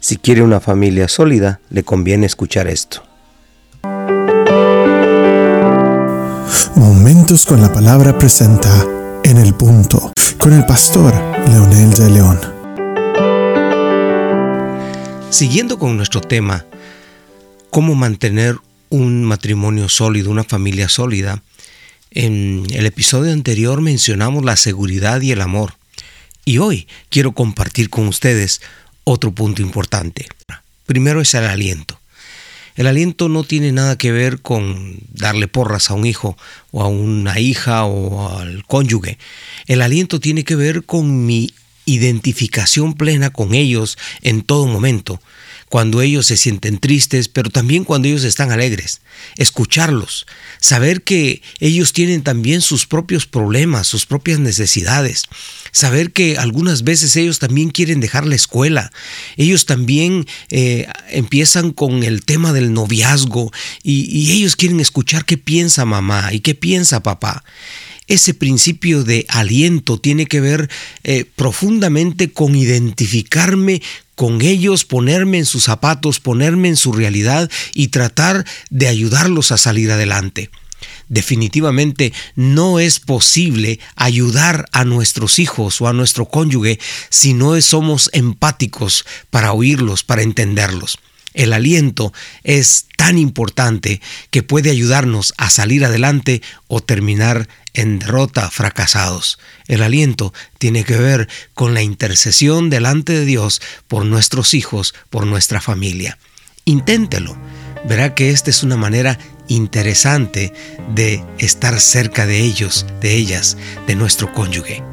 Si quiere una familia sólida, le conviene escuchar esto. Momentos con la palabra presenta En el punto con el pastor Leonel de León. Siguiendo con nuestro tema, cómo mantener un matrimonio sólido, una familia sólida, en el episodio anterior mencionamos la seguridad y el amor. Y hoy quiero compartir con ustedes otro punto importante. Primero es el aliento. El aliento no tiene nada que ver con darle porras a un hijo o a una hija o al cónyuge. El aliento tiene que ver con mi identificación plena con ellos en todo momento cuando ellos se sienten tristes, pero también cuando ellos están alegres. Escucharlos, saber que ellos tienen también sus propios problemas, sus propias necesidades, saber que algunas veces ellos también quieren dejar la escuela, ellos también eh, empiezan con el tema del noviazgo y ellos quieren escuchar qué piensa mamá y qué piensa papá. Ese principio de aliento tiene que ver eh, profundamente con identificarme con ellos, ponerme en sus zapatos, ponerme en su realidad y tratar de ayudarlos a salir adelante. Definitivamente no es posible ayudar a nuestros hijos o a nuestro cónyuge si no somos empáticos para oírlos, para entenderlos. El aliento es tan importante que puede ayudarnos a salir adelante o terminar en derrota, fracasados. El aliento tiene que ver con la intercesión delante de Dios por nuestros hijos, por nuestra familia. Inténtelo. Verá que esta es una manera interesante de estar cerca de ellos, de ellas, de nuestro cónyuge.